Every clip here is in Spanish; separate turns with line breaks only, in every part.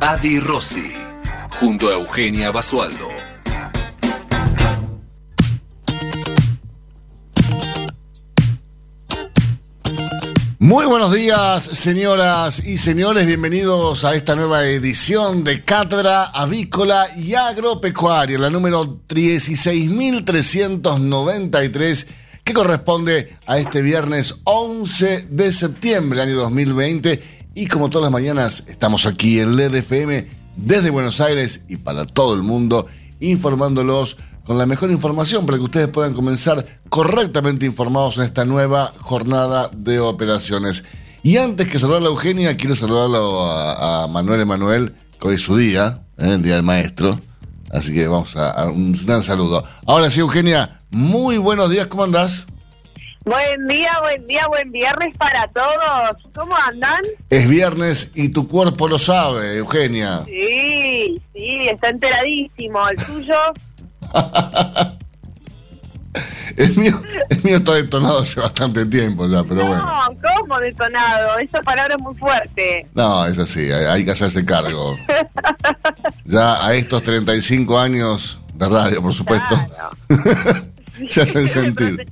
Adi Rossi, junto a Eugenia Basualdo.
Muy buenos días, señoras y señores. Bienvenidos a esta nueva edición de Cátedra Avícola y Agropecuaria, la número 16.393, que corresponde a este viernes 11 de septiembre, año 2020 y como todas las mañanas, estamos aquí en LED FM desde Buenos Aires y para todo el mundo, informándolos con la mejor información para que ustedes puedan comenzar correctamente informados en esta nueva jornada de operaciones. Y antes que saludar a Eugenia, quiero saludarlo a, Manuel Emanuel, que hoy es su día, ¿eh? el Día del Maestro. Así que vamos a, a, un gran saludo. Ahora sí, Eugenia, muy buenos días, ¿cómo andás?
Buen día, buen día, buen viernes para todos. ¿Cómo andan?
Es viernes y tu cuerpo lo sabe, Eugenia.
Sí, sí, está enteradísimo. ¿El tuyo?
el, mío, el mío está detonado hace bastante tiempo ya, pero bueno.
No, ¿cómo detonado? Esa palabra es muy fuerte.
No, es así, hay, que hacerse cargo. ya a estos 35 años de radio, por supuesto, se hacen sentir.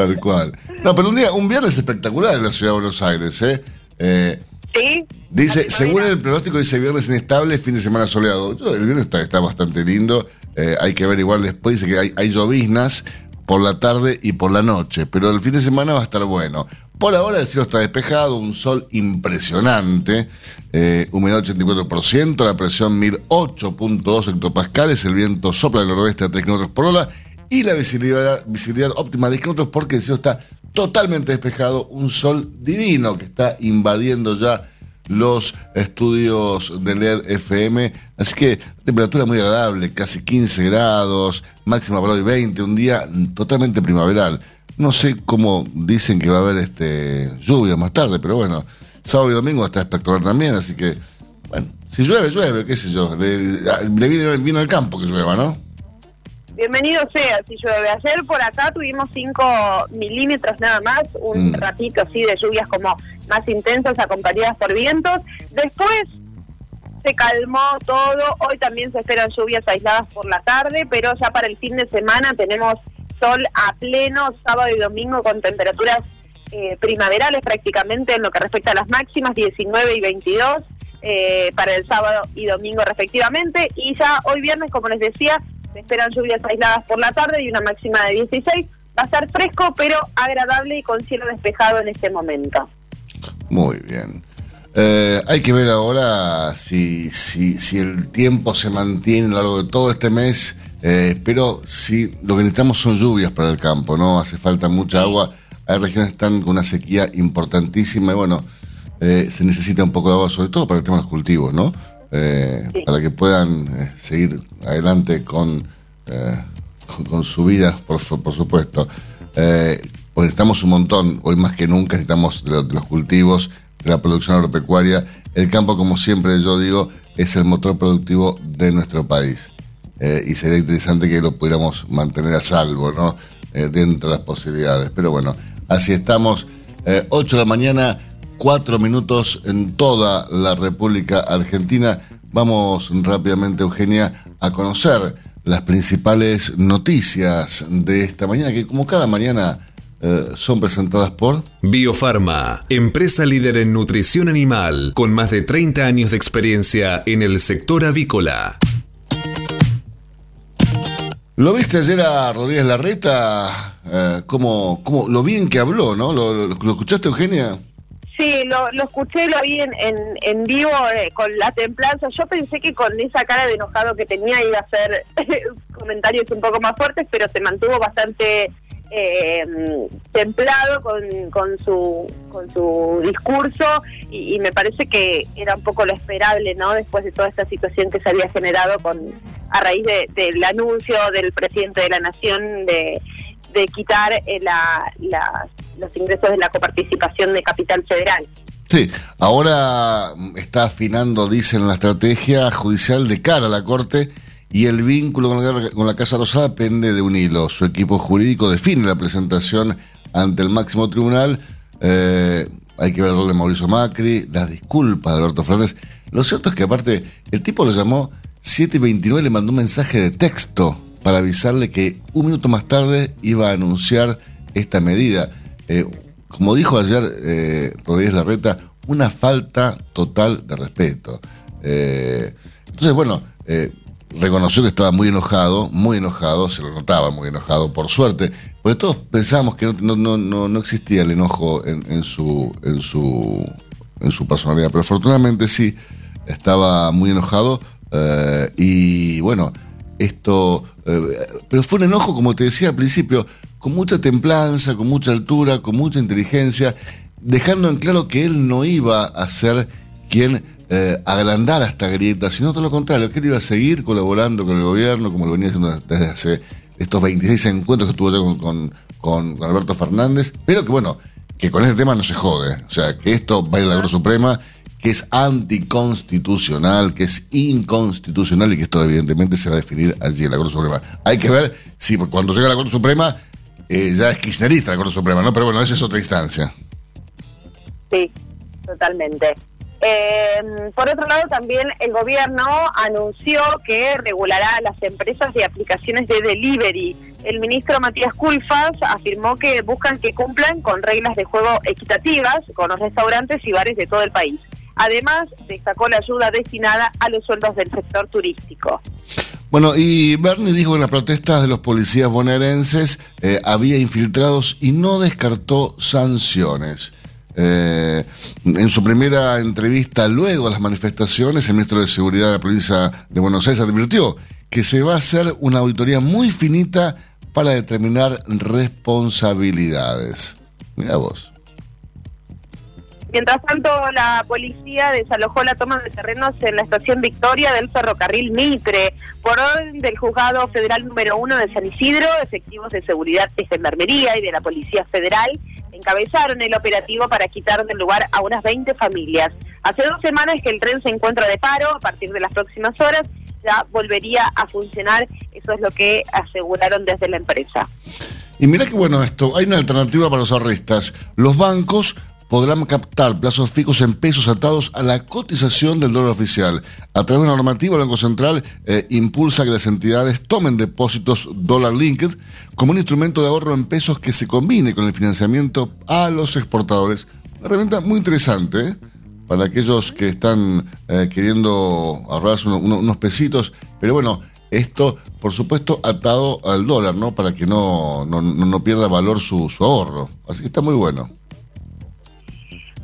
Tal cual. No, pero un día, un viernes espectacular en la ciudad de Buenos Aires, ¿eh? eh
sí.
Dice, según el pronóstico, dice viernes inestable, fin de semana soleado. el viernes está, está bastante lindo. Eh, hay que ver igual después, dice que hay, hay lloviznas por la tarde y por la noche, pero el fin de semana va a estar bueno. Por ahora el cielo está despejado, un sol impresionante, eh, humedad 84%, la presión 1008.2 hectopascales, el viento sopla del noroeste a 3 km por hora y la visibilidad, visibilidad óptima de kilómetros porque el cielo está totalmente despejado, un sol divino que está invadiendo ya los estudios de LED FM, así que temperatura muy agradable, casi 15 grados, máxima para hoy 20, un día totalmente primaveral. No sé cómo dicen que va a haber este lluvia más tarde, pero bueno, sábado y domingo está espectacular también, así que, bueno, si llueve, llueve, qué sé yo, le, le viene, viene al campo que llueva, ¿no?
Bienvenido sea si llueve. Ayer por acá tuvimos 5 milímetros nada más, un mm. ratito así de lluvias como más intensas acompañadas por vientos. Después se calmó todo, hoy también se esperan lluvias aisladas por la tarde, pero ya para el fin de semana tenemos sol a pleno, sábado y domingo con temperaturas eh, primaverales prácticamente en lo que respecta a las máximas, 19 y 22. Eh, para el sábado y domingo respectivamente y ya hoy viernes como les decía se esperan lluvias aisladas por la tarde y una máxima de 16. Va a estar fresco, pero agradable y con cielo despejado en este momento.
Muy bien. Eh, hay que ver ahora si, si, si el tiempo se mantiene a lo largo de todo este mes, eh, pero si lo que necesitamos son lluvias para el campo, ¿no? Hace falta mucha agua. Hay regiones que están con una sequía importantísima y bueno, eh, se necesita un poco de agua, sobre todo para el tema de los cultivos, ¿no? Eh, para que puedan eh, seguir adelante con, eh, con, su vida, por, por supuesto. pues necesitamos un montón, hoy más que nunca necesitamos de, los cultivos, de la producción agropecuaria. El campo, como siempre yo digo, es el motor productivo de nuestro país. y sería interesante que lo pudiéramos mantener a salvo, ¿no? dentro de las posibilidades. Pero bueno, así estamos. 8 de la mañana cuatro minutos en toda la República Argentina. Vamos rápidamente, Eugenia, a conocer las principales noticias de esta mañana, que como cada mañana eh, son presentadas por
Biofarma, empresa líder en nutrición animal, con más de 30 años de experiencia en el sector avícola.
¿Lo viste ayer a Rodríguez Larreta? Eh, como, como, lo bien que habló, ¿no? ¿Lo, lo escuchaste, Eugenia?
Sí, lo, escuché, lo vi en, en, vivo eh, con la templanza. Yo pensé que con esa cara de enojado que tenía iba a hacer comentarios un poco más fuertes, pero se mantuvo bastante eh, templado con, con, su, con su discurso y, me parece que era un poco lo esperable, ¿no? Después de toda esta situación que se había generado con a raíz del anuncio del presidente de la Nación de, de quitar eh, la, los ingresos de la coparticipación de capital federal.
Sí, ahora está afinando, dicen, la estrategia judicial de cara a la Corte y el vínculo con la, Casa Rosada pende de un hilo. Su equipo jurídico define la presentación ante el máximo tribunal. Eh, hay que ver el rol de Mauricio Macri, las disculpas de Alberto Fernández. Lo cierto es que aparte, el tipo lo llamó 729 le mandó un mensaje de texto para avisarle que un minuto más tarde iba a anunciar esta medida. Eh, como dijo ayer eh, Rodríguez Larreta, una falta total de respeto. Eh, entonces, bueno, reconoció que estaba muy enojado, muy enojado, se lo notaba muy enojado, por suerte, porque todos pensábamos que no, no, no, no existía el enojo en, su, en, su, en su personalidad, pero afortunadamente sí, estaba muy enojado y bueno, esto, eh, pero fue un enojo, como te decía al principio, con mucha templanza, con mucha altura, con mucha inteligencia, dejando en claro que él no iba a ser quien eh, agrandar esta grieta, sino todo lo contrario, que él iba a seguir colaborando con el gobierno, como lo venía haciendo desde hace estos 26 encuentros que tuvo con, con, Alberto Fernández, pero que bueno, que con este tema no se jode, o sea, que esto va a ir a la Corte Suprema, que es anticonstitucional, que es inconstitucional y que esto evidentemente se va a definir allí en la Corte Suprema. Hay que ver si cuando llega a la Corte Suprema eh, ya es kirchnerista la Corte Suprema, ¿no? Pero bueno, esa es otra instancia.
Sí, totalmente. Eh, por otro lado, también el gobierno anunció que regulará las empresas de aplicaciones de delivery. El ministro Matías Culfas afirmó que buscan que cumplan con reglas de juego equitativas con los restaurantes y bares de todo el país. Además, destacó la ayuda destinada a los sueldos del sector turístico.
Bueno, y Bernie dijo que en las protestas de los policías bonaerenses eh, había infiltrados y no descartó sanciones. Eh, en su primera entrevista luego de las manifestaciones, el ministro de Seguridad de la provincia de Buenos Aires advirtió que se va a hacer una auditoría muy finita para determinar responsabilidades. Mira vos.
Mientras tanto, la policía desalojó la toma de terrenos en la estación Victoria del ferrocarril Mitre. Por orden del juzgado federal número uno de San Isidro, efectivos de seguridad de Gendarmería y de la Policía Federal encabezaron el operativo para quitar del lugar a unas 20 familias. Hace dos semanas que el tren se encuentra de paro, a partir de las próximas horas ya volvería a funcionar, eso es lo que aseguraron desde la empresa.
Y mira que bueno esto, hay una alternativa para los ahorristas. Los bancos podrán captar plazos fijos en pesos atados a la cotización del dólar oficial. A través de una normativa, el Banco Central eh, impulsa que las entidades tomen depósitos dólar linked como un instrumento de ahorro en pesos que se combine con el financiamiento a los exportadores. Una herramienta muy interesante ¿eh? para aquellos que están eh, queriendo ahorrarse unos, pesitos, pero bueno, esto, por supuesto, atado al dólar, ¿no? Para que no, no, pierda valor su ahorro. Así que está muy bueno.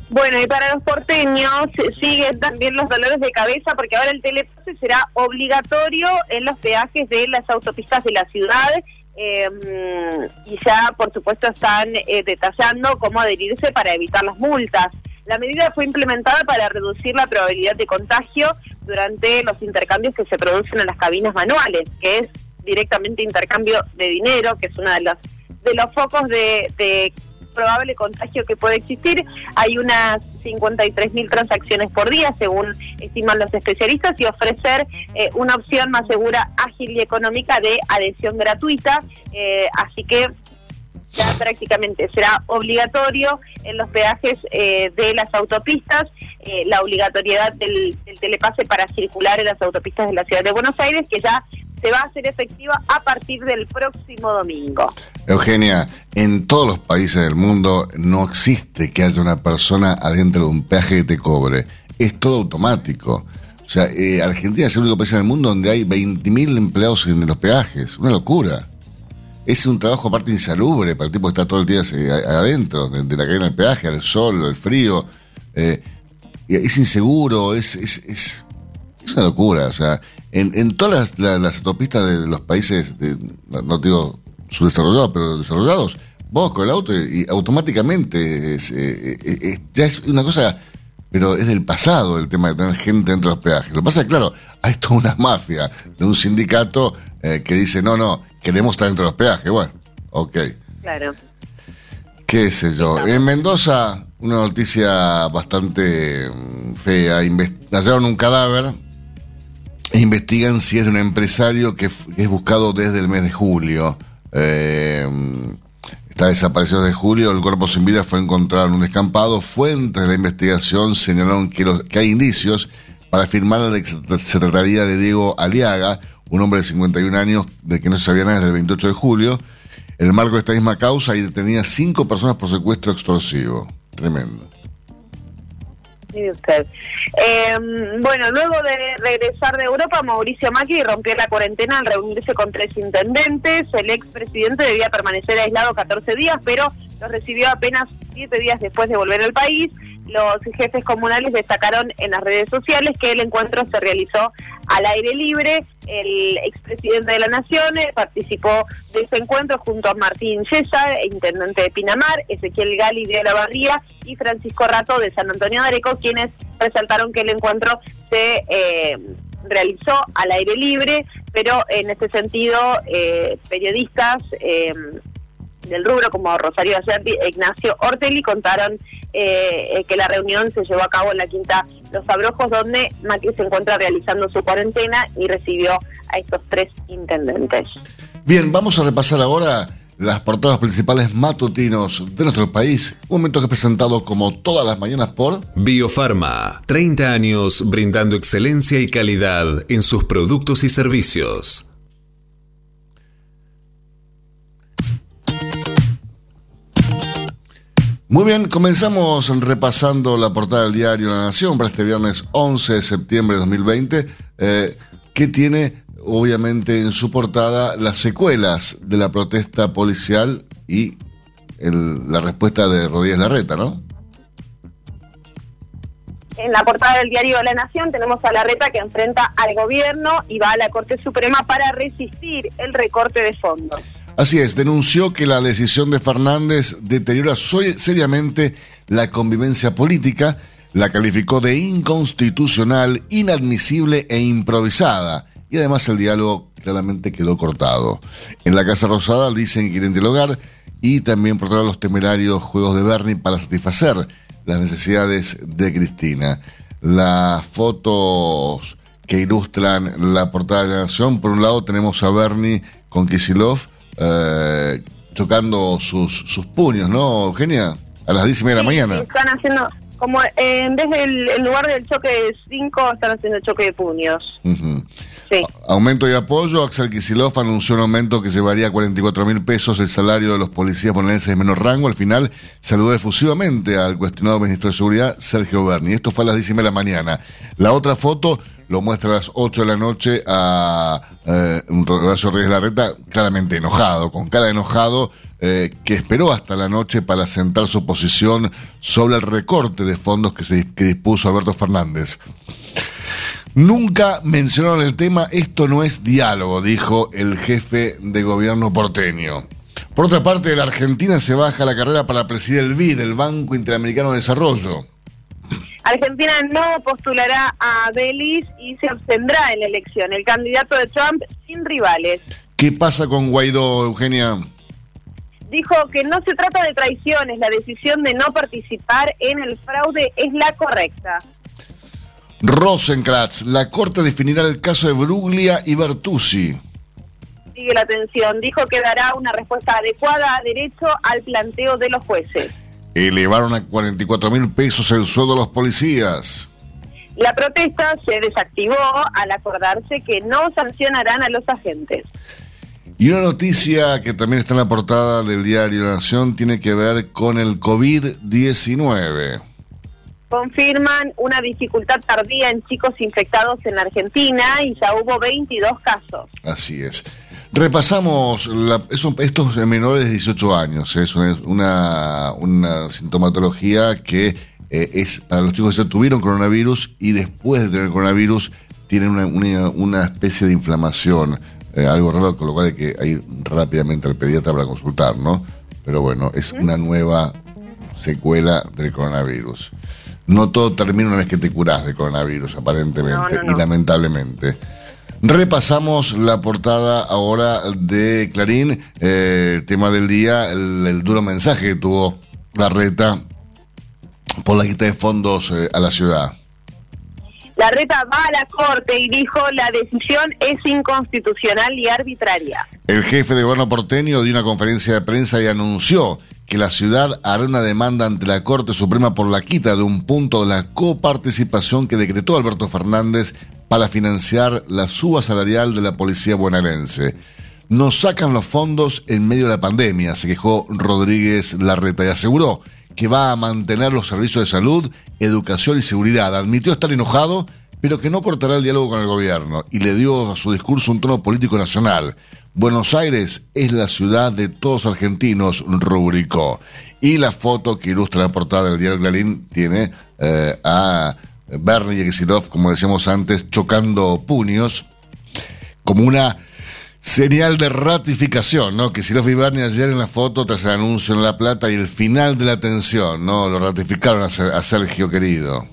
Bueno, y para los porteños siguen también los dolores de cabeza porque ahora el telepase será obligatorio en los peajes de las autopistas de la ciudad em, y ya, por supuesto, están eh, detallando cómo adherirse para evitar las multas. La medida fue implementada para reducir la probabilidad de contagio durante los intercambios que se producen en las cabinas manuales, que es directamente intercambio de dinero, que es uno de los de los focos de, de probable contagio que puede existir. Hay unas 53 mil transacciones por día, según estiman los especialistas, y ofrecer eh, una opción más segura, ágil y económica de adhesión gratuita. Eh, así que ya prácticamente será obligatorio en los peajes eh, de las autopistas la obligatoriedad del, telepase para circular en las autopistas de la ciudad de Buenos Aires, que ya se va a hacer efectiva a partir del próximo domingo.
Eugenia, en todos los países del mundo no existe que haya una persona adentro de un peaje que te cobre. Es todo automático. O sea, eh, Argentina es el único país en el mundo donde hay 20.000 empleados en los peajes. Una locura. Es un trabajo aparte insalubre para el tipo que está todo el día eh, adentro, de, la cadena del peaje, al sol, al frío. Eh, es inseguro, es, es, es, es una locura. O sea, en, en todas las, autopistas de los países, de, no digo subdesarrollados, pero desarrollados, vos con el auto y, automáticamente es, eh, eh, eh, ya es una cosa, pero es del pasado el tema de tener gente dentro de los peajes. Lo que pasa es que, claro, hay toda una mafia de un sindicato que dice, no, no, queremos estar dentro de los peajes. Bueno, ok.
Claro.
¿Qué sé yo? En Mendoza, una noticia bastante mm, fea. hallaron un cadáver investigan si es de un empresario que, es buscado desde el mes de julio. Eh, está desaparecido desde julio. El cuerpo sin vida fue encontrado en un descampado. Fuentes de la investigación señalaron que, que hay indicios para afirmar que se trataría de Diego Aliaga, un hombre de 51 años de que no se sabía nada desde el 28 de julio en el marco de esta misma causa, y detenía cinco personas por secuestro extorsivo. Tremendo.
Sí, usted. Em, bueno, luego de regresar de Europa, Mauricio Macri rompió la cuarentena al reunirse con tres intendentes. El expresidente debía permanecer aislado 14 días, pero lo recibió apenas siete días después de volver al país los jefes comunales destacaron en las redes sociales que el encuentro se realizó al aire libre. El expresidente de la Nación eh, participó de ese encuentro junto a Martín Yesa, intendente de Pinamar, Ezequiel Gali de la Barría y Francisco Rato de San Antonio de Areco, quienes resaltaron que el encuentro se eh, realizó al aire libre, pero en este sentido eh, periodistas del rubro como Rosario Acerti e Ignacio Ortelli contaron eh, que la reunión se llevó a cabo en la Quinta Los Abrojos, donde Macri se encuentra realizando su cuarentena y recibió a estos tres intendentes.
Bien, vamos a repasar ahora las portadas principales matutinos de nuestro país. Un momento que he presentado como todas las mañanas por
Biofarma. 30 años brindando excelencia y calidad en sus productos y servicios.
Muy bien, comenzamos repasando la portada del diario La Nación para este viernes 11 de septiembre de 2020, eh, que tiene obviamente en su portada las secuelas de la protesta policial y la respuesta de Rodríguez Larreta, ¿no?
En la portada del diario La Nación tenemos a Larreta que enfrenta al gobierno y va a la Corte Suprema para resistir el recorte de fondos.
Así es, denunció que la decisión de Fernández deteriora seriamente la convivencia política, la calificó de inconstitucional, inadmisible e improvisada. Y además el diálogo claramente quedó cortado. En la Casa Rosada dicen que quieren dialogar y también por los temerarios juegos de Bernie para satisfacer las necesidades de Cristina. Las fotos que ilustran la portada de la Nación, por un lado tenemos a Bernie con Kisilov, eh, chocando sus, sus puños, ¿no, Eugenia? A las 10 y media de la mañana.
Están haciendo, como eh, en vez del lugar del choque de 5, están haciendo choque de puños.
sí. Aumento de apoyo. Axel Kisilov anunció un aumento que llevaría a 44 mil pesos el salario de los policías bonaerenses de menor rango. Al final saludó efusivamente al cuestionado ministro de Seguridad, Sergio Berni. Esto fue a las 10 y media de la mañana. La otra foto lo muestra a las 8 de la noche a eh, Horacio Reyes Larreta, claramente enojado, con cara de enojado, eh, que esperó hasta la noche para sentar su posición sobre el recorte de fondos que, se, que dispuso Alberto Fernández. Nunca mencionaron el tema, esto no es diálogo, dijo el jefe de gobierno porteño. Por otra parte, la Argentina se baja la carrera para presidir el BID, el Banco Interamericano de Desarrollo.
Argentina no postulará a Belis y se abstendrá en la elección. El candidato de Trump sin rivales.
¿Qué pasa con Guaidó, Eugenia?
Dijo que no se trata de traiciones, la decisión de no participar en el fraude es la correcta.
Rosenkratz, la Corte definirá el caso de Bruglia y Bertuzzi.
Sigue la atención, dijo que dará una respuesta adecuada a derecho al planteo de los jueces
elevaron a 44 mil pesos el sueldo de los policías.
La protesta se desactivó al acordarse que no sancionarán a los agentes.
Y una noticia que también está en la portada del diario La Nación tiene que ver con el COVID-19.
Confirman una dificultad tardía en chicos infectados en Argentina y ya hubo 22 casos.
Así es. Repasamos estos menores de 18 años. Es una, una sintomatología que eh, es para los chicos que ya tuvieron coronavirus y después de tener coronavirus tienen una, una, especie de inflamación. eh, algo raro, con lo cual hay que ir rápidamente al pediatra para consultar, ¿no? Pero bueno, es una nueva secuela del coronavirus. No todo termina una vez que te curás de coronavirus, aparentemente, y lamentablemente. Repasamos la portada ahora de Clarín, eh, el tema del día, el, duro mensaje que tuvo la reta por la quita de fondos eh, a la ciudad.
La reta va a la corte y dijo la decisión es inconstitucional y arbitraria.
El jefe de gobierno porteño dio una conferencia de prensa y anunció que la ciudad hará una demanda ante la Corte Suprema por la quita de un punto de la coparticipación que decretó Alberto Fernández para financiar la suba salarial de la policía bonaerense. Nos sacan los fondos en medio de la pandemia, se quejó Rodríguez Larreta y aseguró que va a mantener los servicios de salud, educación y seguridad. Admitió estar enojado, pero que no cortará el diálogo con el gobierno y le dio a su discurso un tono político nacional. Buenos Aires es la ciudad de todos argentinos, rubricó. Y la foto que ilustra la portada del diario Clarín tiene eh, a Bernie y como decíamos antes, chocando puños, como una Señal de ratificación, ¿no? Si lo vi ayer en la foto tras el anuncio en La Plata y el final de la tensión, ¿no? Lo ratificaron a, Sergio querido.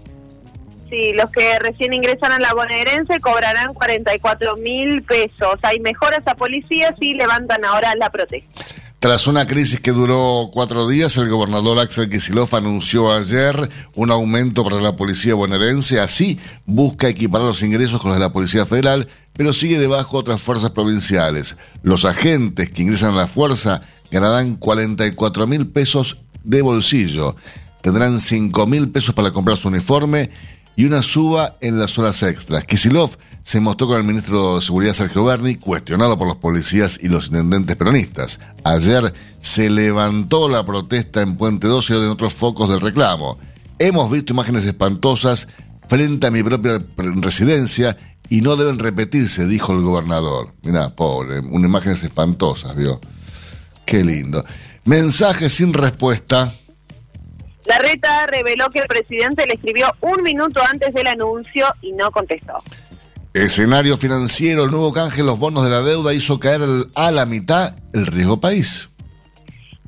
Sí, los que recién ingresan a la bonaerense cobrarán 44 mil pesos. Hay mejoras a policías y levantan ahora la protesta.
Tras una crisis que duró cuatro días, el gobernador Axel Kicillof anunció ayer un aumento para la policía bonaerense. Así busca equiparar los ingresos con los de la Policía Federal, pero sigue debajo otras fuerzas provinciales. Los agentes que ingresan a la fuerza ganarán 44 mil pesos de bolsillo. Tendrán 5 mil pesos para comprar su uniforme y una suba en las horas extras. Kisilov se mostró con el ministro de Seguridad Sergio Berni, cuestionado por los policías y los intendentes peronistas. Ayer se levantó la protesta en Puente 12 y en otros focos del reclamo. Hemos visto imágenes espantosas frente a mi propia residencia y no deben repetirse, dijo el gobernador. Mirá, pobre, unas imágenes espantosas, vio. Qué lindo. Mensaje sin respuesta
la reta reveló que el presidente le escribió un minuto antes del anuncio y no contestó.
Escenario financiero, el nuevo canje, los bonos de la deuda hizo caer a la mitad el riesgo país.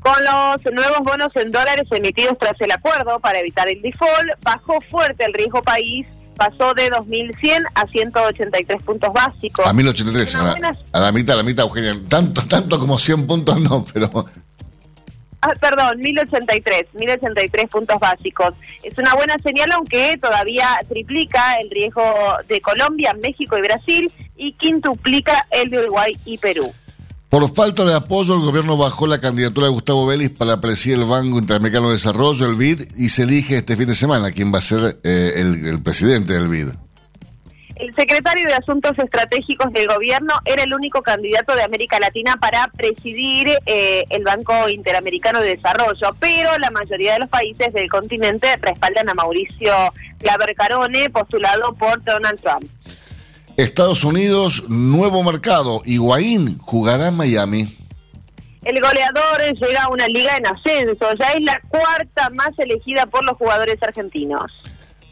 Con los nuevos bonos en dólares emitidos tras el acuerdo para evitar el default, bajó fuerte el riesgo país, pasó de 2.100 a 183 puntos básicos.
A 1.083, a, a, la mitad, a la mitad, Eugenia. Tanto, tanto como 100 puntos no, pero
Ah, perdón, 1083, 1083 puntos básicos. Es una buena señal, aunque todavía triplica el riesgo de Colombia, México y Brasil y quintuplica el de Uruguay y Perú.
Por falta de apoyo, el gobierno bajó la candidatura de Gustavo Vélez para presidir el Banco Interamericano de Desarrollo, el BID, y se elige este fin de semana quién va a ser eh, el presidente del BID.
El secretario de Asuntos Estratégicos del gobierno era el único candidato de América Latina para presidir eh, el Banco Interamericano de Desarrollo, pero la mayoría de los países del continente respaldan a Mauricio Claver Carone, postulado por Donald Trump.
Estados Unidos, nuevo mercado. Higuaín jugará en Miami.
El goleador llega a una liga en ascenso, ya es la cuarta más elegida por los jugadores argentinos.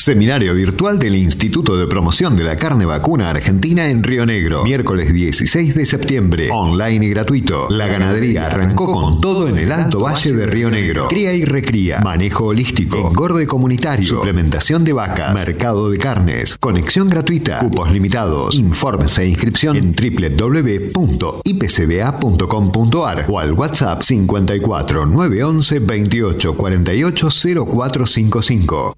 Seminario virtual del Instituto de Promoción de la Carne Vacuna Argentina en Río Negro. Miércoles 16 de septiembre. Online y gratuito. La ganadería arrancó con todo en el Alto Valle de Río Negro. Cría y recría. Manejo holístico. Engorde comunitario. Suplementación de vacas. Mercado de carnes. Conexión gratuita. Cupos limitados. Informes e inscripción en www.ipcba.com.ar o al WhatsApp 54 911 28 48 0455.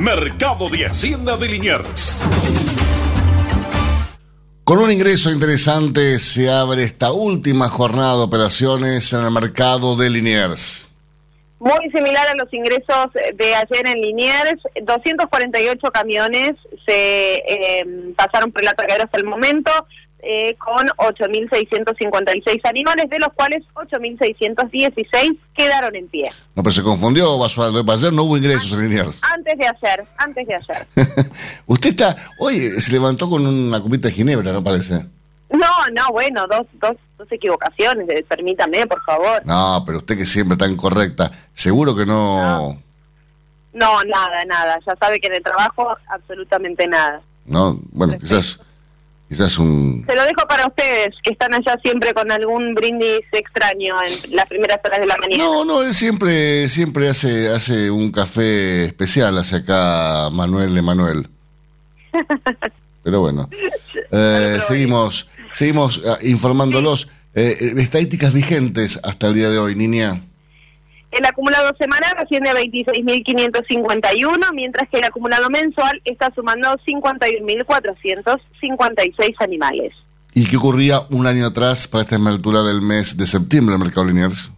Mercado de Hacienda de Liniers.
Con un ingreso interesante se abre esta última jornada de operaciones en el mercado de Liniers.
Muy similar a los ingresos de ayer en Liniers, 248 camiones se eh, pasaron por el atacadero hasta el momento, eh, con 8.656 animales, de los cuales 8.616 quedaron en pie.
No, pero se confundió, Basualdo. Ayer no hubo ingresos en Liniers.
Antes de ayer, antes de ayer.
Usted está, oye, se levantó con una copita de ginebra, ¿no parece?
No, no, bueno, dos, dos, dos equivocaciones, eh, permítame, por favor.
No, pero usted que siempre tan correcta, seguro que no...
No, nada, nada. Ya sabe que en el trabajo absolutamente nada.
No, bueno, quizás, quizás un...
Se lo dejo para ustedes, que están allá siempre con algún brindis extraño en las primeras horas de la mañana.
No, no, él siempre, siempre hace, hace un café especial, hace acá Manuel Emanuel. Pero bueno, eh, seguimos, seguimos ah, informándolos. Eh, eh, estadísticas vigentes hasta el día de hoy, niña.
El acumulado semanal asciende a 26.551, mientras que el acumulado mensual está sumando 51.456 animales.
¿Y qué ocurría un año atrás para esta altura del mes de septiembre en el mercado Liniers?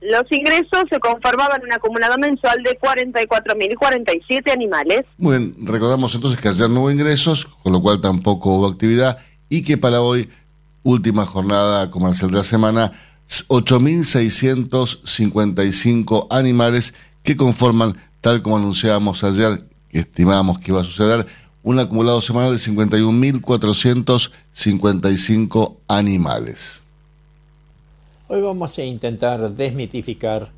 Los ingresos se conformaban en un acumulado mensual de 44.047 animales.
Muy bien, recordamos entonces que ayer no hubo ingresos, con lo cual tampoco hubo actividad, y que para hoy, última jornada comercial de la semana, 8.655 animales que conforman, tal como anunciábamos ayer, estimábamos que iba a suceder, un acumulado semanal de 51.455 animales.
Hoy vamos a intentar desmitificar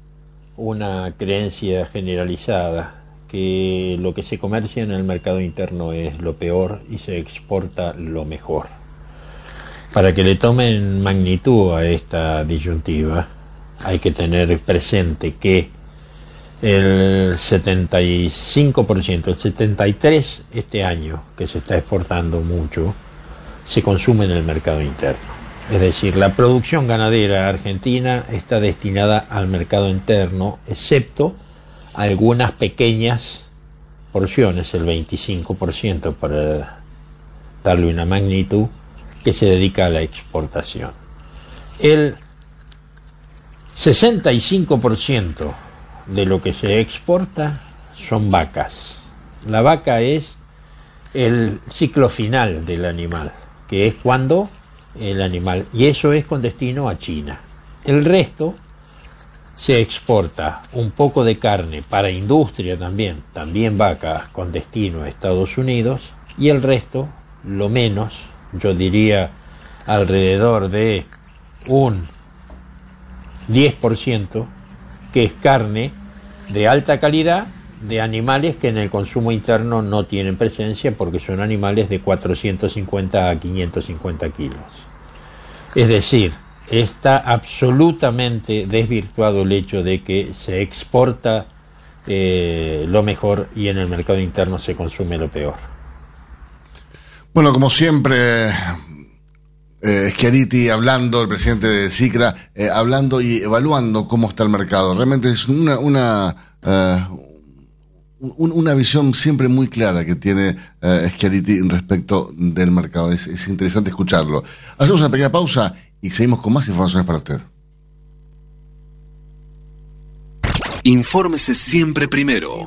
una creencia generalizada que lo que se comercia en el mercado interno es lo peor y se exporta lo mejor. Para que le tomen magnitud a esta disyuntiva, hay que tener presente que el 75%, el 73% este año, que se está exportando mucho, se consume en el mercado interno. Es decir, la producción ganadera argentina está destinada al mercado interno, excepto algunas pequeñas porciones, el 25% para darle una magnitud, que se dedica a la exportación. El 65% de lo que se exporta son vacas. La vaca es el ciclo final del animal, que es cuando el animal, y eso es con destino a China. El resto se exporta un poco de carne para industria también, también vaca con destino a Estados Unidos, y el resto, lo menos, yo diría alrededor de un 10%, que es carne de alta calidad de animales que en el consumo interno no tienen presencia porque son animales de 450 a 550 kilos. Es decir, está absolutamente desvirtuado el hecho de que se exporta eh, lo mejor y en el mercado interno se consume lo peor.
Bueno, como siempre, eh, Schiariti hablando, el presidente de SICRA, eh, hablando y evaluando cómo está el mercado. Realmente es una, una, eh, un- una visión siempre muy clara que tiene eh, Schiariti respecto del mercado. Es, es interesante escucharlo. Hacemos una pequeña pausa y seguimos con más informaciones para usted.
Infórmese siempre primero.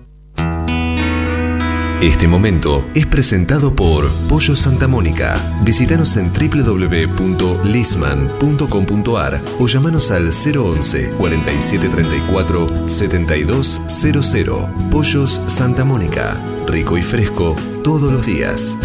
Este momento es presentado por Pollo Santa Mónica. Visítanos en www.lisman.com.ar o llamanos al 011 4734 7200. Pollos Santa Mónica. Rico y fresco todos los días.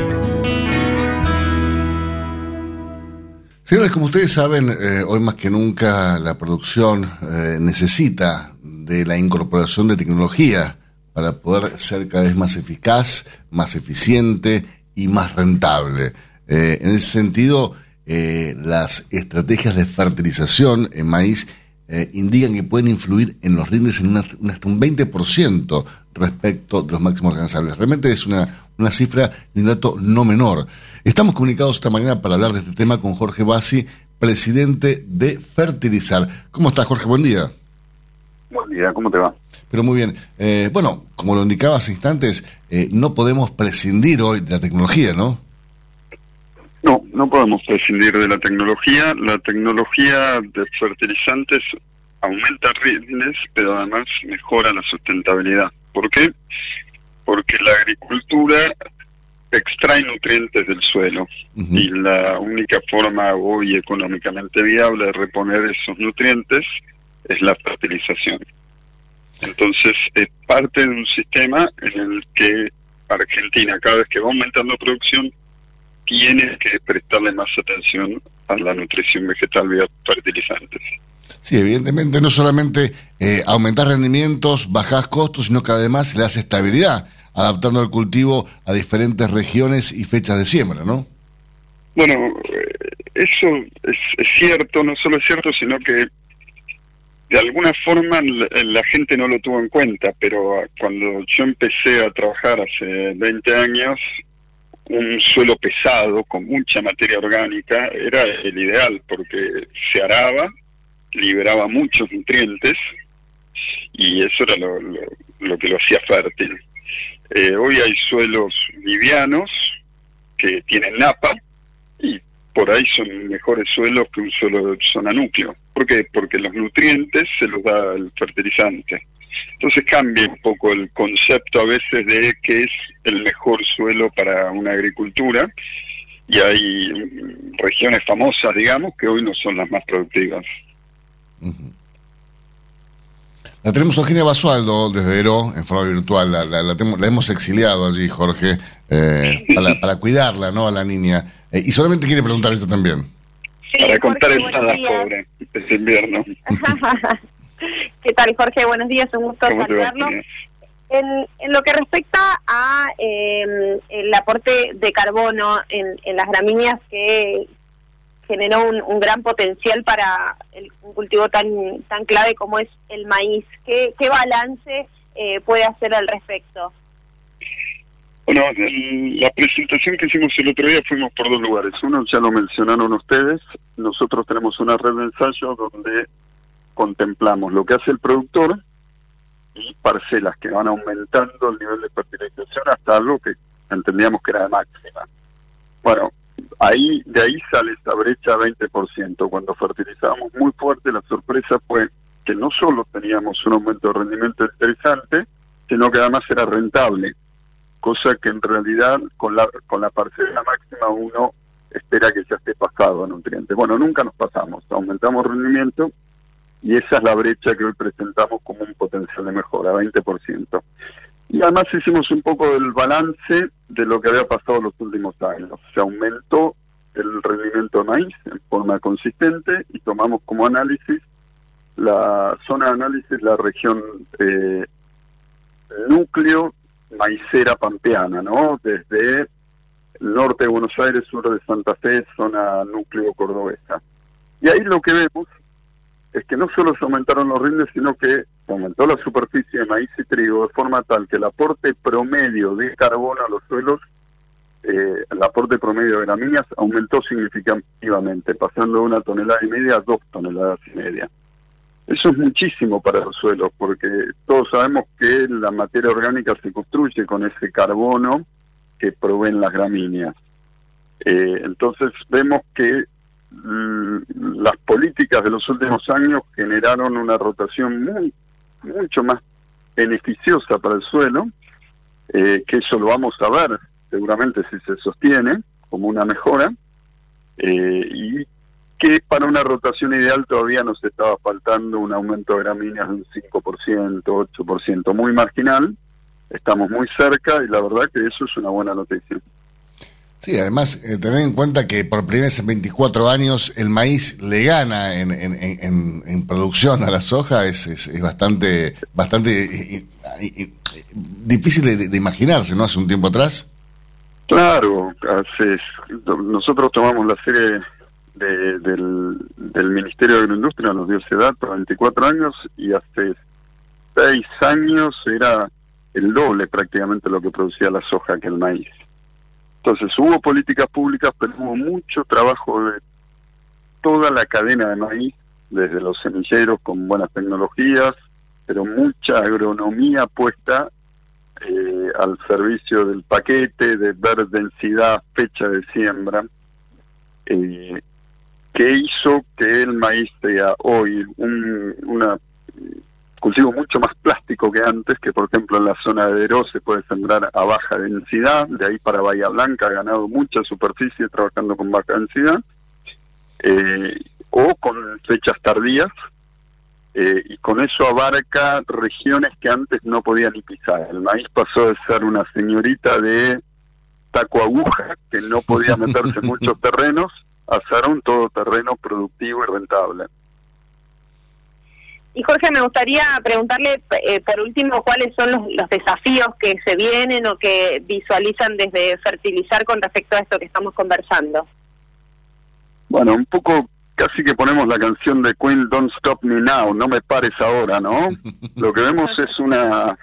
Señores, como ustedes saben, eh, hoy más que nunca la producción eh, necesita de la incorporación de tecnología para poder ser cada vez más eficaz, más eficiente y más rentable. Eh, en ese sentido, eh, las estrategias de fertilización en maíz eh, indican que pueden influir en los rindes en hasta un 20% respecto de los máximos alcanzables. Realmente es una, una cifra y un dato no menor. Estamos comunicados esta mañana para hablar de este tema con Jorge Bassi, presidente de Fertilizar. ¿Cómo estás, Jorge? Buen día.
Buen día, ¿cómo te va?
Pero muy bien. Eh, bueno, como lo indicaba hace instantes, eh, no podemos prescindir hoy de la tecnología, ¿no?
No, no podemos prescindir de la tecnología. La tecnología de fertilizantes aumenta rindes, pero además mejora la sustentabilidad. ¿Por qué? Porque la agricultura extrae nutrientes del suelo y la única forma hoy económicamente viable de reponer esos nutrientes es la fertilización. Entonces, es parte de un sistema en el que Argentina, cada vez que va aumentando producción, tiene que prestarle más atención a la nutrición vegetal vía fertilizantes.
Sí, evidentemente no solamente eh, aumentar rendimientos, bajar costos, sino que además le hace estabilidad, adaptando el cultivo a diferentes regiones y fechas de siembra, ¿no?
Bueno, eh, eso es, es cierto, no solo es cierto, sino que de alguna forma la, gente no lo tuvo en cuenta, pero cuando yo empecé a trabajar hace 20 años, un suelo pesado con mucha materia orgánica era el ideal porque se araba, liberaba muchos nutrientes y eso era lo, que lo hacía fértil. Eh, hoy hay suelos livianos que tienen napa por ahí son mejores suelos que un suelo de zona núcleo. ¿Por qué? Porque los nutrientes se los da el fertilizante. Entonces cambia un poco el concepto a veces de qué es el mejor suelo para una agricultura y hay regiones famosas, digamos, que hoy no son las más productivas.
La tenemos Eugenia Basualdo desde Ero en forma virtual. La, hemos exiliado allí, Jorge, eh, para, cuidarla, ¿no? A la niña. Eh, y solamente quiere preguntar esto también.
para contar el nada pobre este invierno.
¿Qué tal, Jorge? Buenos días, un gusto saludarlo. En, en, lo que respecta a em, el aporte de carbono en, en las gramíneas que generó un, gran potencial para un cultivo tan tan clave como es el maíz. ¿Qué, qué balance eh, puede hacer al respecto?
Bueno, la presentación que hicimos el otro día fuimos por dos lugares. Uno ya lo mencionaron ustedes. Nosotros tenemos una red de ensayo donde contemplamos lo que hace el productor y parcelas que van aumentando el nivel de fertilización hasta algo que entendíamos que era de máxima. Bueno, ahí de ahí sale esa brecha 20%. Cuando fertilizábamos muy fuerte, la sorpresa fue que no solo teníamos un aumento de rendimiento interesante, sino que además era rentable, cosa que en realidad con la, con la parcela máxima uno espera que ya esté pasado a nutrientes. Bueno, nunca nos pasamos, aumentamos rendimiento y esa es la brecha que hoy presentamos como un potencial de mejora, 20%. Y además hicimos un poco del balance de lo que había pasado los últimos años. Se aumentó el rendimiento de maíz en forma consistente y tomamos como análisis la zona de análisis la región eh, núcleo maicera pampeana, ¿no? Desde el norte de Buenos Aires, sur de Santa Fe, zona núcleo cordobesa. Y ahí lo que vemos es que no solo se aumentaron los rindes, sino que aumentó la superficie de maíz y trigo de forma tal que el aporte promedio de carbono a los suelos, eh, el aporte promedio de gramíneas aumentó significativamente, pasando de una tonelada y media a dos toneladas y media. Eso es muchísimo para los suelos, porque todos sabemos que la materia orgánica se construye con ese carbono que proveen las gramíneas. Eh, entonces vemos que las políticas de los últimos años generaron una rotación muy, mucho más beneficiosa para el suelo, eh, que eso lo vamos a ver seguramente si se sostiene como una mejora, eh, y que para una rotación ideal todavía nos estaba faltando un aumento de gramíneas de un 5%, 8%, muy marginal, estamos muy cerca y la verdad que eso es una buena noticia.
Sí, además, eh, tener en cuenta que por primera vez en 24 años el maíz le gana en, en, en, producción a la soja es, es, bastante bastante eh, eh, difícil de, imaginarse, ¿no? Hace un tiempo atrás.
Claro, hace, nosotros tomamos la serie de, del, Ministerio de Agroindustria, nos dio ese dato, 24 años, y hace 6 años era el doble prácticamente lo que producía la soja que el maíz. Entonces hubo políticas públicas, pero hubo mucho trabajo de toda la cadena de maíz, desde los semilleros con buenas tecnologías, pero mucha agronomía puesta eh, al servicio del paquete, de ver densidad, fecha de siembra, eh, que hizo que el maíz sea hoy un, una cultivo mucho más plástico que antes, que por ejemplo en la zona de Deró se puede sembrar a baja densidad, de ahí para Bahía Blanca ha ganado mucha superficie trabajando con baja densidad, eh, o con fechas tardías, eh, y con eso abarca regiones que antes no podía ni pisar. El maíz pasó de ser una señorita de taco aguja, que no podía meterse en muchos terrenos, a ser un todoterreno productivo y rentable.
Y Jorge, me gustaría preguntarle eh, por último cuáles son los, desafíos que se vienen o que visualizan desde fertilizar con respecto a esto que estamos conversando.
Bueno, un poco casi que ponemos la canción de Queen Don't Stop Me Now, no me pares ahora, ¿no? Lo que vemos es una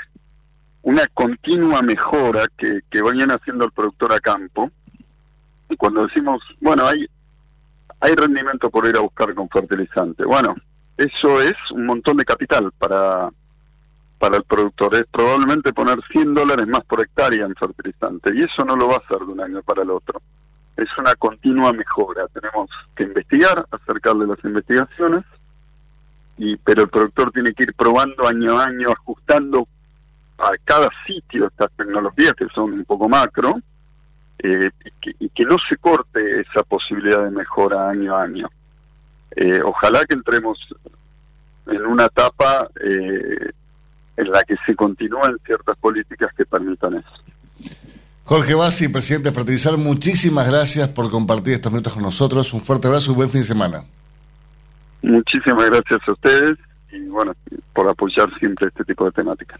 una continua mejora que, que vayan haciendo el productor a campo. Y cuando decimos, bueno, hay hay rendimiento por ir a buscar con fertilizante. Bueno, eso es un montón de capital para, para el productor. Es probablemente poner 100 dólares más por hectárea en fertilizante y eso no lo va a hacer de un año para el otro. Es una continua mejora. Tenemos que investigar, acercarle las investigaciones, y pero el productor tiene que ir probando año a año, ajustando a cada sitio estas tecnologías que son un poco macro eh, y, que, y que no se corte esa posibilidad de mejora año a año. Eh, ojalá que entremos en una etapa eh, en la que se continúen ciertas políticas que permitan eso.
Jorge Bassi, presidente de Fertilizar, muchísimas gracias por compartir estos minutos con nosotros. Un fuerte abrazo y buen fin de semana.
Muchísimas gracias a ustedes y bueno, por apoyar siempre este tipo de temáticas.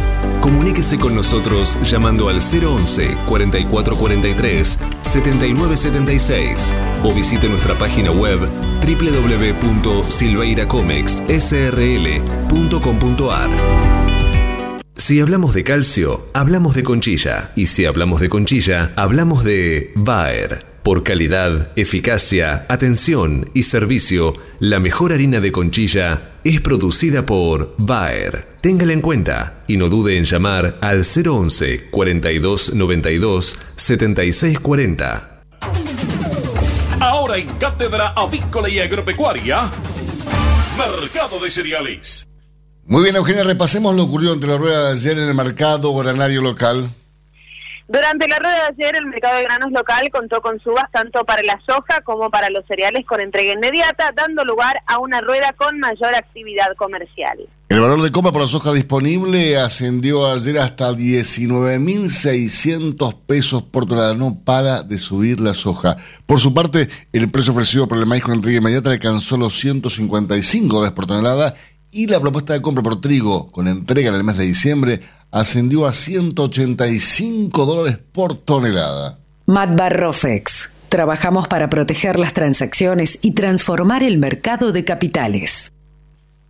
Comuníquese con nosotros llamando al 011 4443 7976 o visite nuestra página web www.silveiracomexsrl.com.ar. Si hablamos de calcio, hablamos de conchilla. Y si hablamos de conchilla, hablamos de Bayer. Por calidad, eficacia, atención y servicio, la mejor harina de conchilla es producida por Bayer. Téngala en cuenta y no dude en llamar al 011 42 92 76 40.
Ahora en Cátedra Avícola y Agropecuaria, Mercado de Cereales.
Muy bien, Eugenia, repasemos lo ocurrido entre la rueda de ayer en el mercado granario local.
Durante la rueda de ayer, el mercado de granos local contó con subas tanto para la soja como para los cereales con entrega inmediata, dando lugar a una rueda con mayor actividad comercial.
El valor de compra por la soja disponible ascendió ayer hasta 19.600 pesos por tonelada. No para de subir la soja. Por su parte, el precio ofrecido por el maíz con entrega inmediata alcanzó los 155 dólares por tonelada y la propuesta de compra por trigo con entrega en el mes de diciembre ascendió a 185 dólares por tonelada.
Matbar Rofex. Trabajamos para proteger las transacciones y transformar el mercado de capitales.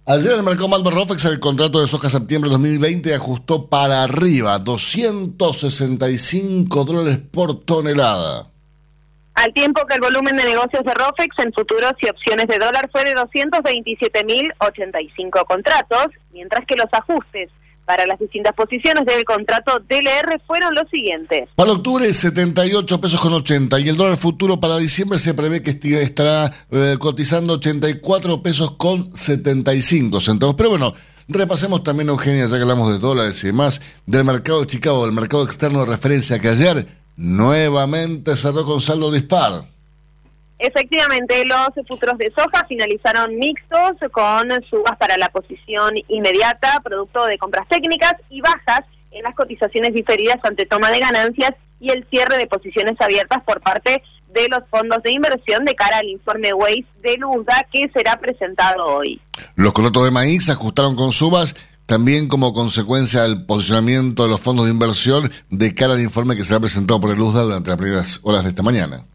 Ayer en el mercado Matbar Rofex el contrato de soja septiembre de 2020 ajustó para arriba 265 dólares por tonelada.
Al tiempo que el volumen de negocios de ROFEX en futuros y opciones de dólar fue de 227.085 contratos, mientras que los ajustes para las distintas posiciones del contrato DLR fueron los siguientes.
Para octubre 78 pesos con 80 y el dólar futuro para diciembre se prevé que estará eh, cotizando 84 pesos con 75 centavos. Pero bueno, repasemos también, Eugenia, ya que hablamos de dólares y demás, del mercado de Chicago, del mercado externo de referencia que ayer nuevamente cerró con saldo dispar.
Efectivamente, los futuros de soja finalizaron mixtos con subas para la posición inmediata, producto de compras técnicas y bajas en las cotizaciones diferidas ante toma de ganancias y el cierre de posiciones abiertas por parte de los fondos de inversión de cara al informe Waze de Luzda que será presentado hoy.
Los colotos de maíz se ajustaron con subas también como consecuencia del posicionamiento de los fondos de inversión de cara al informe que será presentado por el Luzda durante las primeras horas de esta mañana.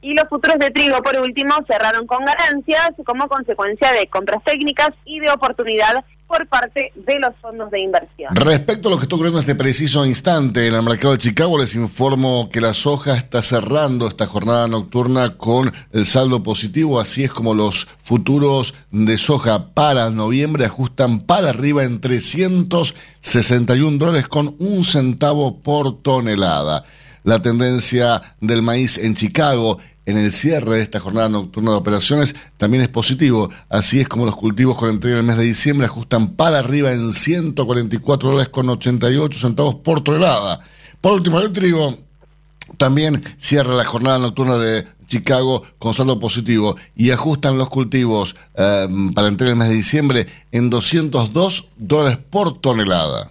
Y los futuros de trigo, por último, cerraron con ganancias como consecuencia de compras técnicas y de oportunidad por parte de los fondos de inversión.
Respecto a lo que está ocurriendo en este preciso instante en el mercado de Chicago, les informo que la soja está cerrando esta jornada nocturna con el saldo positivo, así es como los futuros de soja para noviembre ajustan para arriba en 361 dólares con un centavo por tonelada la tendencia del maíz en Chicago en el cierre de esta jornada nocturna de operaciones también es positivo. Así es como los cultivos con entrega en el mes de diciembre ajustan para arriba en 144 dólares con 88 centavos por tonelada. Por último, el trigo también cierra la jornada nocturna de Chicago con saldo positivo y ajustan los cultivos eh, para entrega en el mes de diciembre en 202 dólares por tonelada.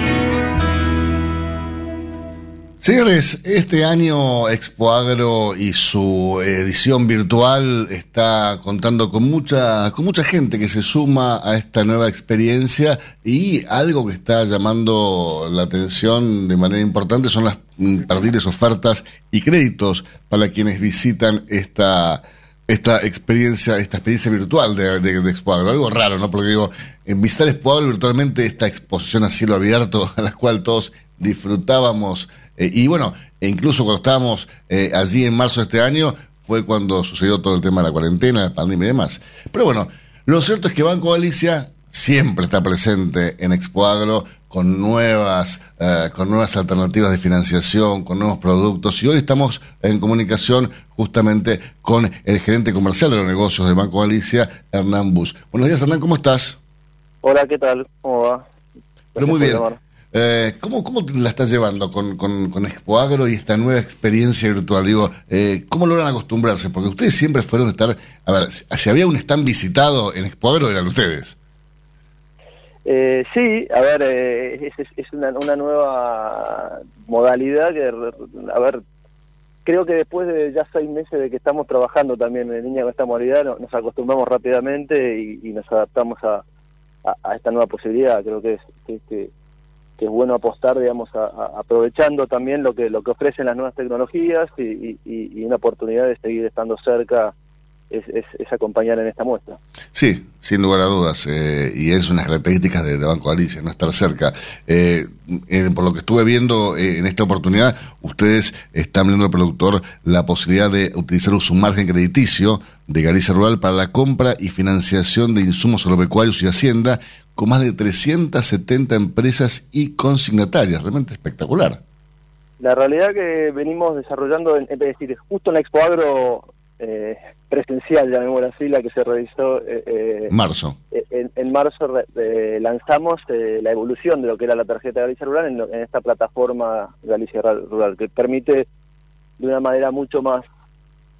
Señores, este año Expo Agro y su edición virtual está contando con mucha, con mucha gente que se suma a esta nueva experiencia y algo que está llamando la atención de manera importante son las perdibles ofertas y créditos para quienes visitan esta, esta experiencia, esta experiencia virtual de, de, de Expo Agro. Algo raro, ¿no? Porque digo, visitar Expo Agro virtualmente, esta exposición a cielo abierto, a la cual todos disfrutábamos eh, y bueno, e incluso cuando estábamos eh, allí en marzo de este año, fue cuando sucedió todo el tema de la cuarentena, la pandemia y demás. Pero bueno, lo cierto es que Banco Galicia siempre está presente en Expo Agro con nuevas, eh, con nuevas alternativas de financiación, con nuevos productos. Y hoy estamos en comunicación justamente con el gerente comercial de los negocios de Banco Galicia, Hernán Bush. Buenos días, Hernán, ¿cómo estás?
Hola, ¿qué tal? ¿Cómo va?
Pero muy bien. Eh, ¿cómo, ¿Cómo la estás llevando con, con, con Expo Agro y esta nueva experiencia virtual? Digo, eh, ¿cómo logran acostumbrarse? Porque ustedes siempre fueron a estar. A ver, si había un stand visitado en Expo Agro, eran ustedes.
Eh, sí, a ver, eh, es, es una, una, nueva modalidad que, a ver, creo que después de ya seis meses de que estamos trabajando también en línea con esta modalidad, nos acostumbramos rápidamente y, nos adaptamos a, a, esta nueva posibilidad. Creo que es, que, es bueno apostar, digamos, aprovechando también lo que lo que ofrecen las nuevas tecnologías y, una oportunidad de seguir estando cerca es, acompañar en esta muestra.
Sí, sin lugar a dudas, eh, y es una característica de, Banco Galicia, no estar cerca. Eh, por lo que estuve viendo eh, en esta oportunidad, ustedes están viendo al productor la posibilidad de utilizar su margen crediticio de Galicia Rural para la compra y financiación de insumos agropecuarios y hacienda con más de 370 empresas y consignatarias. Realmente espectacular.
La realidad que venimos desarrollando, es decir, justo en la Expo Agro eh, presencial, llamémoslo así, la que se realizó eh,
eh marzo.
En, en marzo lanzamos eh, la evolución de lo que era la tarjeta de Galicia Rural en, esta plataforma Galicia Rural, que permite de una manera mucho más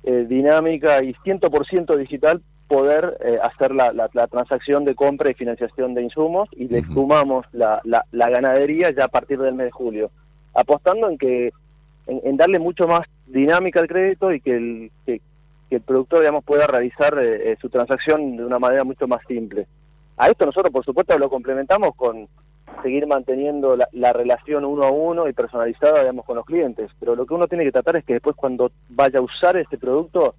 dinámica y 100% digital poder hacer la, la, transacción de compra y financiación de insumos y le sumamos la, la, ganadería ya a partir del mes de julio, apostando en que en, darle mucho más dinámica al crédito y que el, que, que el productor digamos pueda realizar eh, eh, su transacción de una manera mucho más simple. A esto nosotros por supuesto lo complementamos con seguir manteniendo la, relación uno a uno y personalizada digamos con los clientes, pero lo que uno tiene que tratar es que después cuando vaya a usar este producto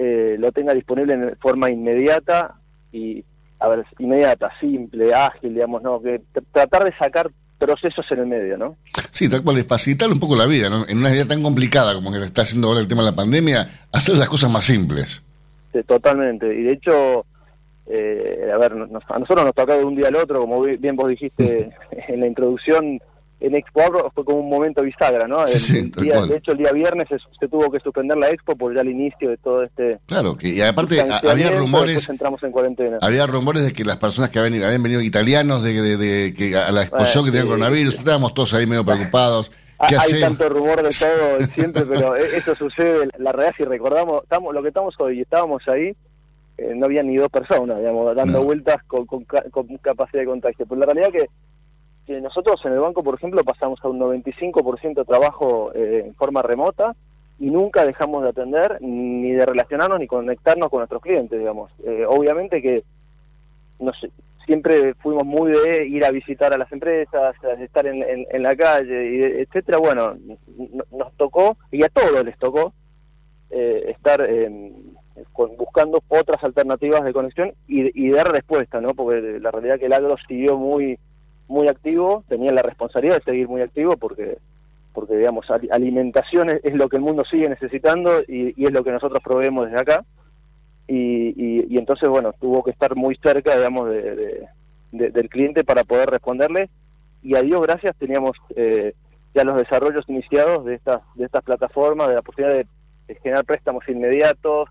eh, lo tenga disponible en forma inmediata y a ver inmediata, simple, ágil, digamos, no que tratar de sacar procesos en el medio, ¿no?
Sí, tal cual, es facilitar un poco la vida, ¿no? En una vida tan complicada como que está haciendo ahora el tema de la pandemia, hacer las cosas más simples.
Sí, totalmente, y de hecho, eh, a ver, a nosotros nos tocado de un día al otro, como bien vos dijiste en la introducción, en Expo Agro fue como un momento bisagra, ¿no? de hecho, el día viernes se, tuvo que suspender la Expo por ya el inicio de todo este...
Claro, que, y aparte había rumores...
entramos en cuarentena.
Había rumores de que las personas que habían, habían venido italianos de, de, que a la exposición que tenían coronavirus, estábamos todos ahí medio preocupados.
¿Qué Hay tanto rumor de todo siempre, pero e, eso sucede. La realidad, si recordamos, estamos, lo que estamos hoy, estábamos ahí, eh, no había ni dos personas, digamos, dando vueltas con, con, con, capacidad de contagio. Pero la realidad que nosotros en el banco, por ejemplo, pasamos a un 95% de trabajo eh, en forma remota y nunca dejamos de atender ni de relacionarnos ni conectarnos con nuestros clientes, digamos. Eh, obviamente que no siempre fuimos muy de ir a visitar a las empresas, de estar en, en, la calle, etcétera. Bueno, nos tocó, y a todos les tocó, eh, estar buscando otras alternativas de conexión y, y dar respuesta, ¿no? Porque la realidad que el agro siguió muy muy activo, tenía la responsabilidad de seguir muy activo porque porque digamos alimentación es, lo que el mundo sigue necesitando y, es lo que nosotros proveemos desde acá. Y, y, entonces bueno tuvo que estar muy cerca digamos de, del cliente para poder responderle. Y a Dios gracias teníamos eh, ya los desarrollos iniciados de estas de estas plataformas de la posibilidad de, generar préstamos inmediatos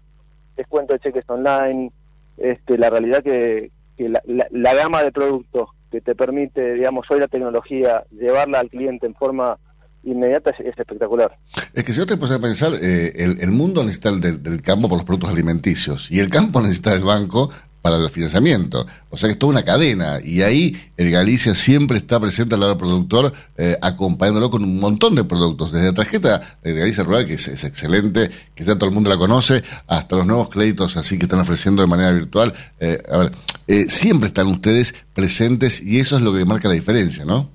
descuento de cheques online este la realidad que, que la, la gama de productos que te permite, digamos, hoy la tecnología, llevarla al cliente en forma inmediata es, espectacular.
Es que si yo te pones a pensar, eh, el, mundo necesita del, del, campo por los productos alimenticios y el campo necesita del banco para el financiamiento. O sea que es toda una cadena. Y ahí el Galicia siempre está presente al lado del productor, eh, acompañándolo con un montón de productos. Desde la tarjeta de Galicia Rural, que es, excelente, que ya todo el mundo la conoce, hasta los nuevos créditos así que están ofreciendo de manera virtual. Eh, a ver, eh, siempre están ustedes presentes y eso es lo que marca la diferencia, ¿no?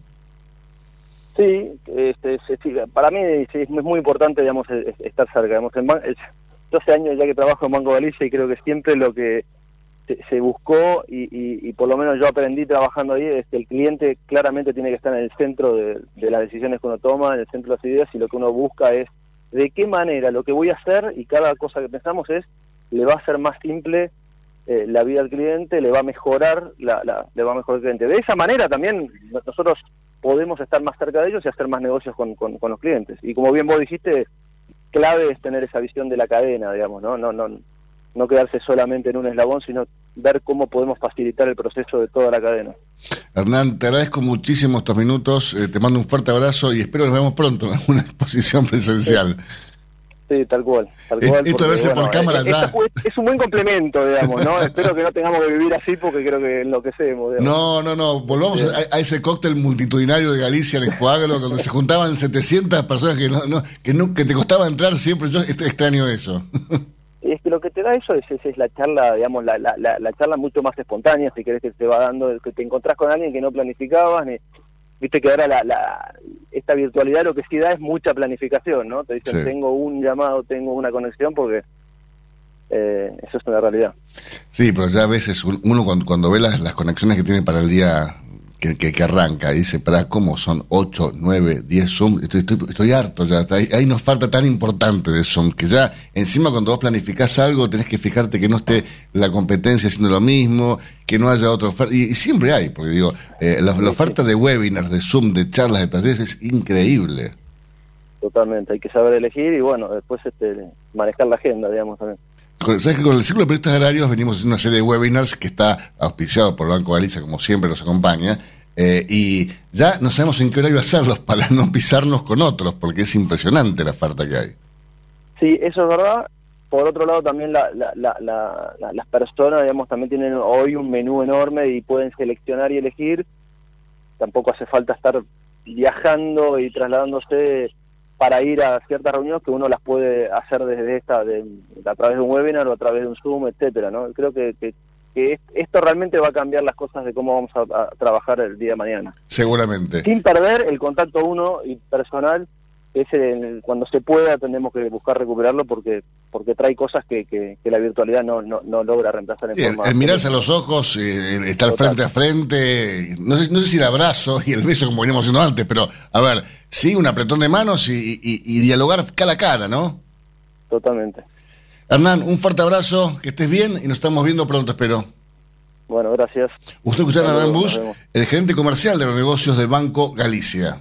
Sí, este, para mí es muy importante, digamos, estar cerca. Digamos, en, yo hace años ya que trabajo en Banco Galicia y creo que siempre lo que se, buscó y, por lo menos yo aprendí trabajando ahí es que el cliente claramente tiene que estar en el centro de, las decisiones que uno toma, en el centro de las ideas y lo que uno busca es de qué manera lo que voy a hacer y cada cosa que pensamos es le va a ser más simple eh, la vida al cliente, le va a mejorar la, la- le va a mejorar el cliente. De esa manera también nosotros podemos estar más cerca de ellos y hacer más negocios con los clientes. Y como bien vos dijiste, clave es tener esa visión de la cadena, digamos, ¿no? No, no, no quedarse solamente en un eslabón, sino ver cómo podemos facilitar el proceso de toda la cadena.
Hernán, te agradezco muchísimo estos minutos, eh, te mando un fuerte abrazo y espero nos vemos pronto en alguna exposición presencial.
Sí, tal cual. Tal
Es-
cual
esto de verse por cámara
es,
ya.
esto fue- es un buen complemento, digamos, ¿no? Espero que no tengamos que vivir así porque creo que enloquecemos. digamos.
No, no, no, volvamos a, a ese cóctel multitudinario de Galicia en Expo Agro, donde se juntaban 700 personas que no, no, que, no- que te costaba entrar siempre, yo extraño eso.
Y es que lo que te da eso es, es, es la charla, digamos, la, la, la, la charla mucho más espontánea, si querés que te va dando, que te encontrás con alguien que no planificabas, ni, viste que ahora la, la, esta virtualidad lo que sí da es mucha planificación, ¿no? Te dicen,
Sí.
tengo un llamado, tengo una conexión, porque eh, eso es una realidad.
Sí, pero ya a veces un- uno cuando, cuando ve las, las conexiones que tiene para el día que, que, que arranca, y dice, para ¿cómo son 8, 9, 10 Zoom? Estoy, estoy, estoy harto ya, ahí, ahí nos falta tan importante de Zoom, que ya encima cuando vos planificás algo tenés que fijarte que no esté la competencia haciendo lo mismo, que no haya otra oferta, y, y siempre hay, porque digo, eh, la, la oferta de webinars, de Zoom, de charlas, de talleres es increíble.
Totalmente, hay que saber elegir y bueno, después este, manejar la agenda, digamos, también.
¿Sabes que con el Círculo de Periodistas Agrarios venimos haciendo una serie de webinars que está auspiciado por el Banco Galicia, como siempre nos acompaña, eh, y ya no sabemos en qué horario hacerlos para no pisarnos con otros, porque es impresionante la oferta que hay.
Sí, eso es verdad. Por otro lado, también la, la- la- las personas, digamos, también tienen hoy un menú enorme y pueden seleccionar y elegir. Tampoco hace falta estar viajando y trasladándose para ir a ciertas reuniones que uno las puede hacer desde esta, de, a través de un webinar o a través de un Zoom, etcétera, ¿no? Creo que, que, que es- esto realmente va a cambiar las cosas de cómo vamos a, a trabajar el día de mañana
Seguramente.
sin perder el contacto uno y personal ese cuando se pueda tenemos que buscar recuperarlo porque porque trae cosas que, que, que la virtualidad no, no, no logra reemplazar en
el,
forma
el mirarse a los ojos, eh, el estar
Total.
frente a frente, no sé, no sé si el abrazo y el beso como veníamos haciendo antes, pero a ver, sí, un apretón de manos y, y- y dialogar cara a cara, ¿no?
totalmente
Hernán, un fuerte abrazo, que estés bien y nos estamos viendo pronto, espero.
bueno gracias
Usted escuchó a Hernán
vemos.
el gerente comercial de los negocios del Banco Galicia.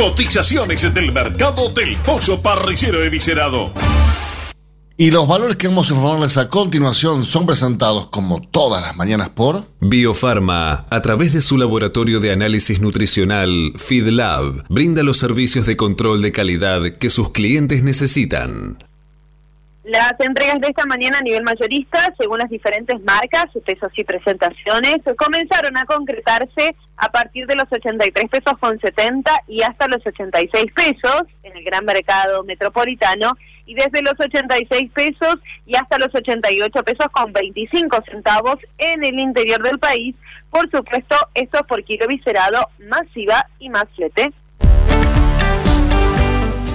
Cotizaciones del mercado del pollo parrillero eviscerado.
Y los valores que vamos a informarles a continuación son presentados como todas las mañanas por
Biofarma, a través de su laboratorio de análisis nutricional FeedLab, brinda los servicios de control de calidad que sus clientes necesitan.
Las entregas de esta mañana a nivel mayorista, según las diferentes marcas, pesos y presentaciones, comenzaron a concretarse a partir de los 83 pesos con 70 y hasta los 86 pesos en el gran mercado metropolitano y desde los 86 pesos y hasta los 88 pesos con 25 centavos en el interior del país. Por supuesto, esto por kilo viscerado, masiva y más flete.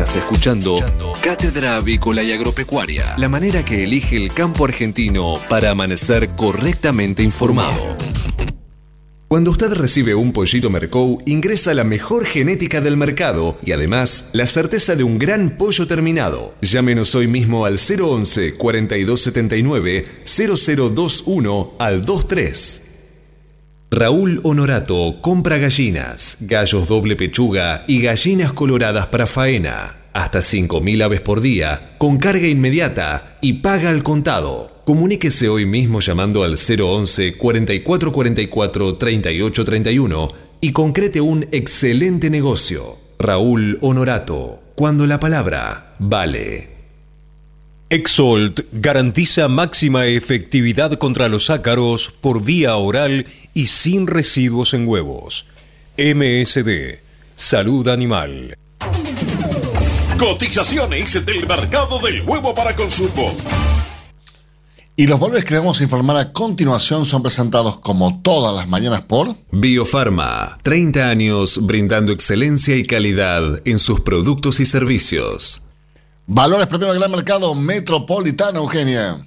Escuchando Cátedra Avícola y Agropecuaria, la manera que elige el campo argentino para amanecer correctamente informado. Cuando usted recibe un pollito Mercou, ingresa la mejor genética del mercado y además la certeza de un gran pollo terminado. Llámenos hoy mismo al 011 4279 0021 al 23. Raúl Honorato compra gallinas, gallos doble pechuga y gallinas coloradas para faena. Hasta 5.000 aves por día, con carga inmediata y paga al contado. Comuníquese hoy mismo llamando al 011 4444 3831 y concrete un excelente negocio. Raúl Honorato, cuando la palabra vale.
Exolt garantiza máxima efectividad contra los ácaros por vía oral y sin residuos en huevos. MSD, Salud Animal.
Cotizaciones del mercado del huevo para consumo.
Y los valores que vamos a informar a continuación son presentados como todas las mañanas por
Biofarma, 30 años brindando excelencia y calidad en sus productos y servicios.
Valores propios del gran mercado metropolitano, Eugenia.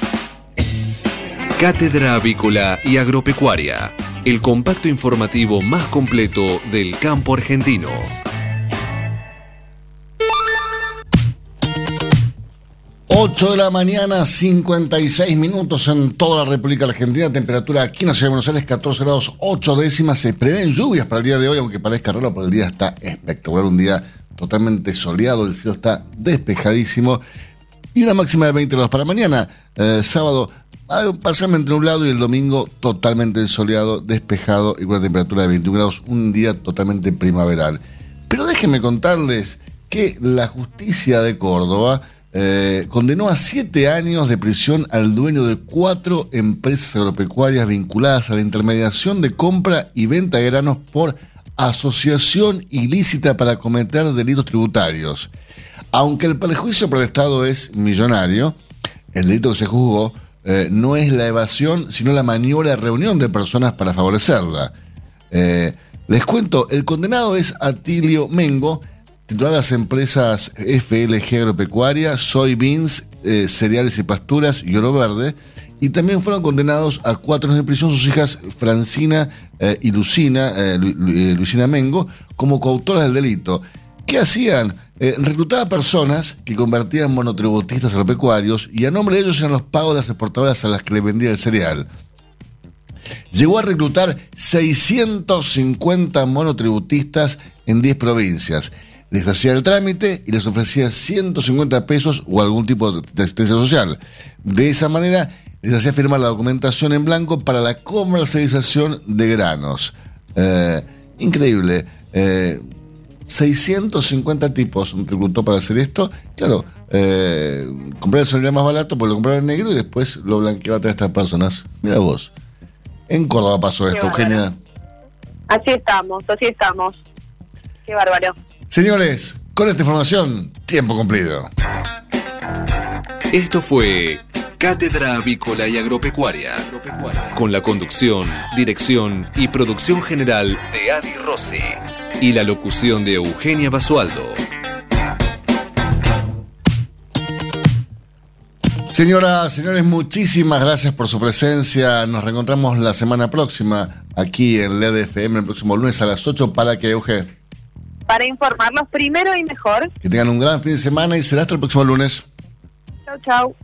Cátedra Avícola y Agropecuaria, el compacto informativo más completo del campo argentino.
Ocho de la mañana, 56 minutos en toda la República Argentina. Temperatura aquí en la ciudad de Buenos Aires, 14 grados 8 décimas. Se prevén lluvias para el día de hoy, aunque parezca raro, pero el día está espectacular. Un día totalmente soleado, el cielo está despejadísimo. Y una máxima de 20 grados para mañana, eh, sábado, parcialmente nublado y el domingo totalmente soleado, despejado y con una temperatura de 21 grados, un día totalmente primaveral. Pero déjenme contarles que la justicia de Córdoba eh, condenó a siete años de prisión al dueño de cuatro empresas agropecuarias vinculadas a la intermediación de compra y venta de granos por asociación ilícita para cometer delitos tributarios. Aunque el perjuicio para el Estado es millonario, el delito que se juzgó eh, no es la evasión, sino la maniobra de reunión de personas para favorecerla. Eh, les cuento, el condenado es Atilio Mengo, titular de las empresas FLG Agropecuaria, Soybeans, eh, Cereales y Pasturas y Oro Verde, y también fueron condenados a cuatro años de prisión sus hijas Francina eh, y Lucina, Lu- Lu- Lucina Mengo, como coautoras del delito. ¿Qué hacían? Eh, reclutaba personas que convertían monotributistas agropecuarios y a nombre de ellos eran los pagos de las exportadoras a las que le vendía el cereal. Llegó a reclutar 650 monotributistas en 10 provincias. Les hacía el trámite y les ofrecía 150 pesos o algún tipo de asistencia social. De esa manera, les hacía firmar la documentación en blanco para la comercialización de granos. Eh, increíble. Eh, 650 tipos reclutó para hacer esto. Claro, eh, comprar el celular más barato, pues lo compraba en negro y después lo blanqueaba a todas estas personas. Mira vos. En Córdoba pasó
Qué
esto,
bárbaro.
Eugenia.
Así estamos, así estamos. Qué bárbaro.
Señores, con esta información, tiempo cumplido.
Esto fue Cátedra Avícola y Agropecuaria, con la conducción, dirección y producción general de Adi Rossi y la locución de Eugenia Basualdo.
Señoras, señores, muchísimas gracias por su presencia. Nos reencontramos la semana próxima aquí en LED FM el próximo lunes a las 8 para que, Euge,
Para informarlos primero y mejor.
que tengan un gran fin de semana y será hasta el próximo lunes.
Chau, chau.